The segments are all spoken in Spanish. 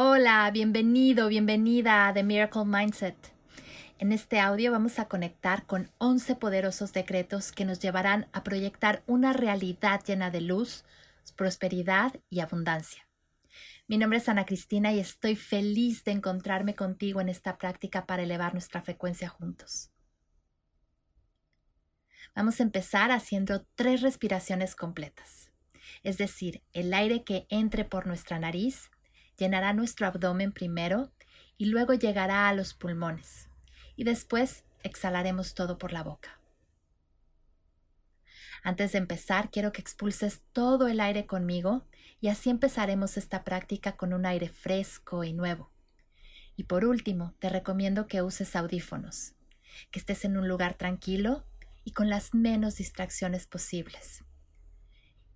Hola, bienvenido, bienvenida a The Miracle Mindset. En este audio vamos a conectar con 11 poderosos decretos que nos llevarán a proyectar una realidad llena de luz, prosperidad y abundancia. Mi nombre es Ana Cristina y estoy feliz de encontrarme contigo en esta práctica para elevar nuestra frecuencia juntos. Vamos a empezar haciendo tres respiraciones completas, es decir, el aire que entre por nuestra nariz llenará nuestro abdomen primero y luego llegará a los pulmones y después exhalaremos todo por la boca. Antes de empezar, quiero que expulses todo el aire conmigo y así empezaremos esta práctica con un aire fresco y nuevo. Y por último, te recomiendo que uses audífonos, que estés en un lugar tranquilo y con las menos distracciones posibles.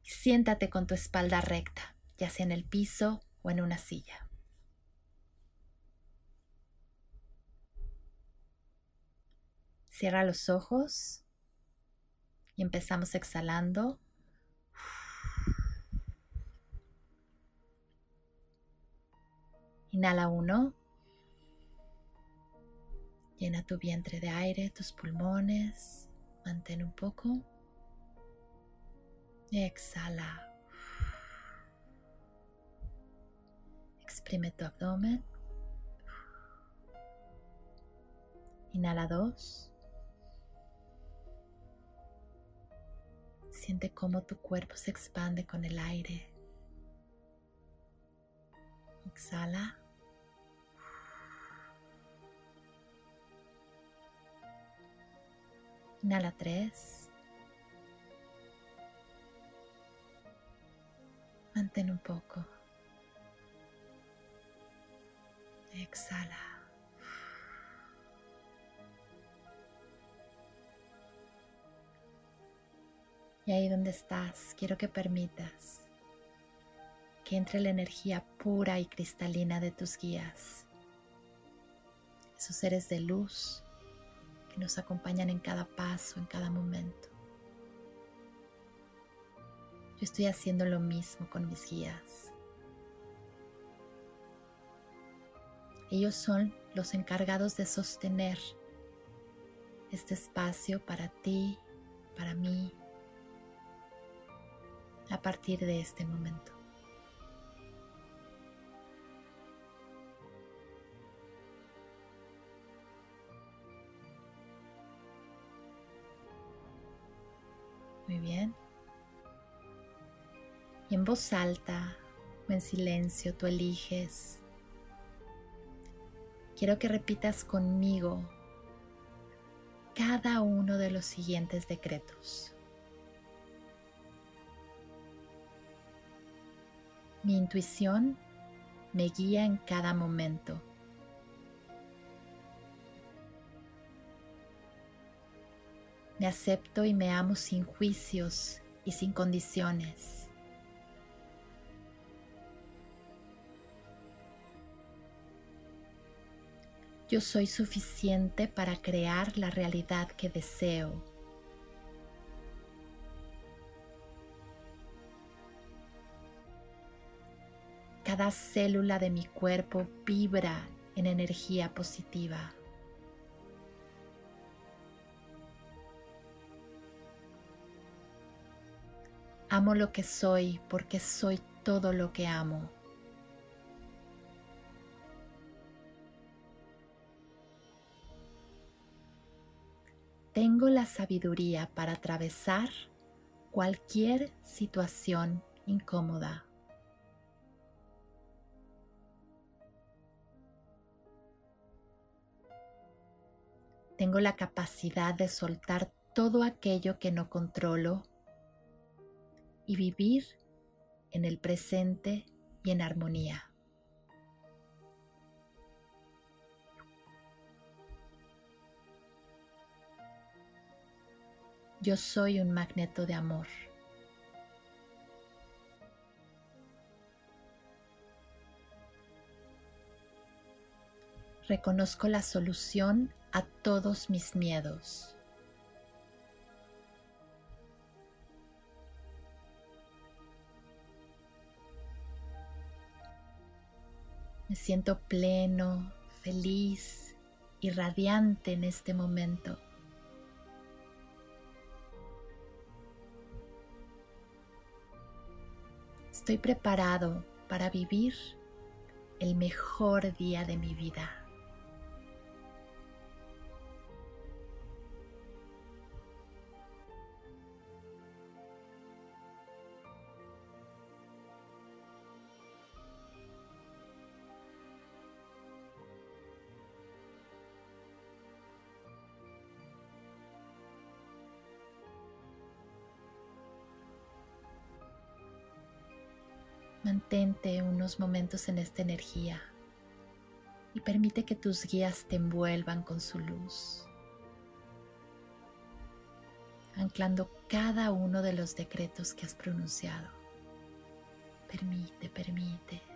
Siéntate con tu espalda recta, ya sea en el piso o en una silla. Cierra los ojos y empezamos exhalando. Inhala uno. Llena tu vientre de aire, tus pulmones. Mantén un poco. Exhala. Exprime tu abdomen. Inhala dos. Siente cómo tu cuerpo se expande con el aire. Exhala. Inhala tres. Mantén un poco. Exhala. Y ahí donde estás, quiero que permitas que entre la energía pura y cristalina de tus guías, esos seres de luz que nos acompañan en cada paso, en cada momento. Yo estoy haciendo lo mismo con mis guías. Ellos son los encargados de sostener este espacio para ti, para mí, a partir de este momento. Muy bien. Y en voz alta o en silencio tú eliges quiero que repitas conmigo cada uno de los siguientes decretos. Mi intuición me guía en cada momento. Me acepto y me amo sin juicios y sin condiciones. Yo soy suficiente para crear la realidad que deseo. Cada célula de mi cuerpo vibra en energía positiva. Amo lo que soy porque soy todo lo que amo. Tengo la sabiduría para atravesar cualquier situación incómoda. Tengo la capacidad de soltar todo aquello que no controlo y vivir en el presente y en armonía. Yo soy un magneto de amor. Reconozco la solución a todos mis miedos. Me siento pleno, feliz y radiante en este momento. Estoy preparado para vivir el mejor día de mi vida. Mantente unos momentos en esta energía y permite que tus guías te envuelvan con su luz, anclando cada uno de los decretos que has pronunciado. Permite, permite.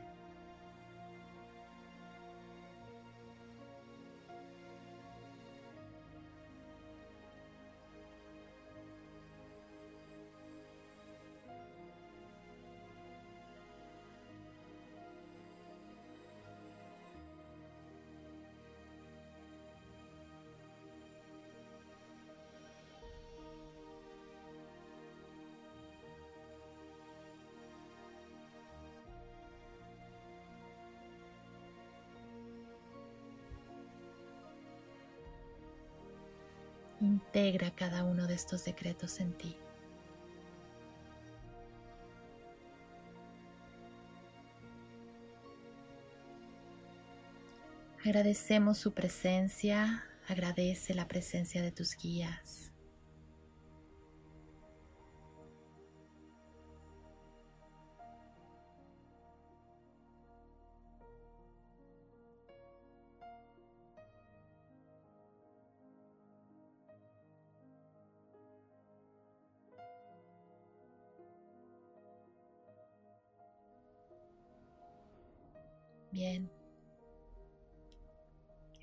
Integra cada uno de estos decretos en ti. Agradecemos su presencia, agradece la presencia de tus guías. Bien.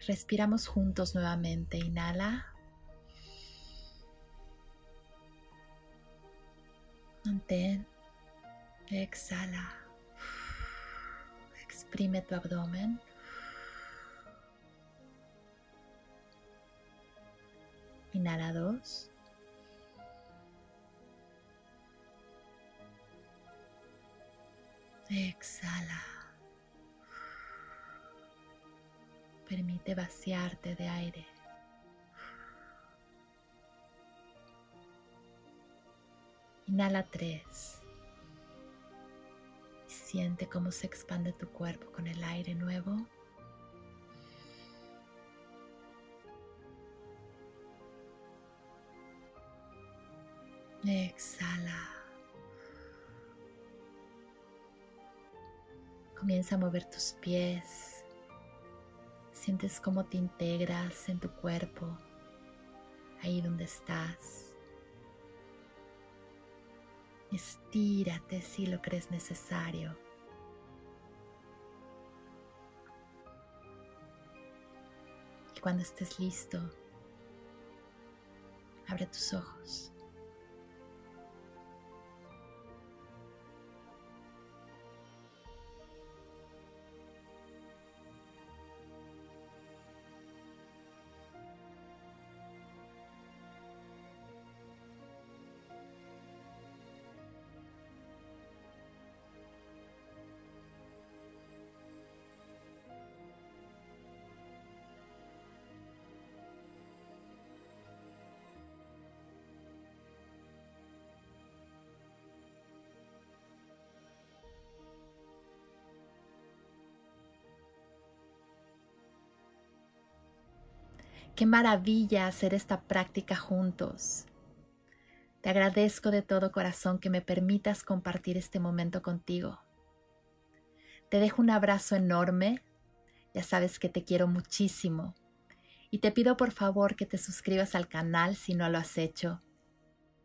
Respiramos juntos nuevamente. Inhala. Mantén. Exhala. Exprime tu abdomen. Inhala dos. Exhala. Permite vaciarte de aire. Inhala tres. siente cómo se expande tu cuerpo con el aire nuevo. Exhala. Comienza a mover tus pies, Sientes cómo te integras en tu cuerpo, ahí donde estás. Estírate si lo crees necesario. Y cuando estés listo, abre tus ojos. Qué maravilla hacer esta práctica juntos. Te agradezco de todo corazón que me permitas compartir este momento contigo. Te dejo un abrazo enorme. Ya sabes que te quiero muchísimo. Y te pido por favor que te suscribas al canal si no lo has hecho.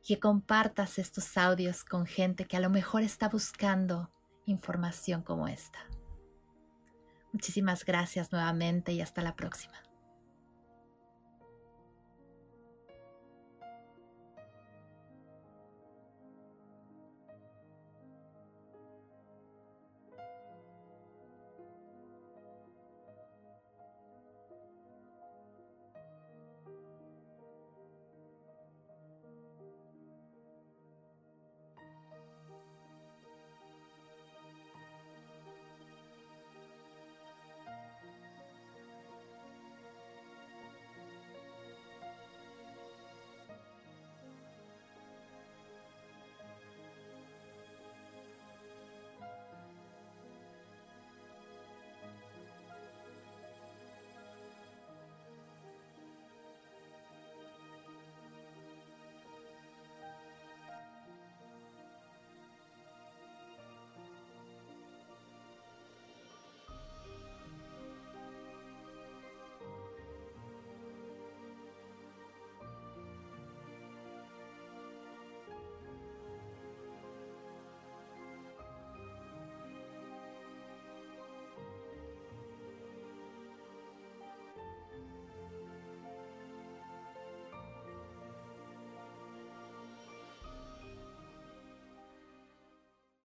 Que compartas estos audios con gente que a lo mejor está buscando información como esta. Muchísimas gracias nuevamente y hasta la próxima.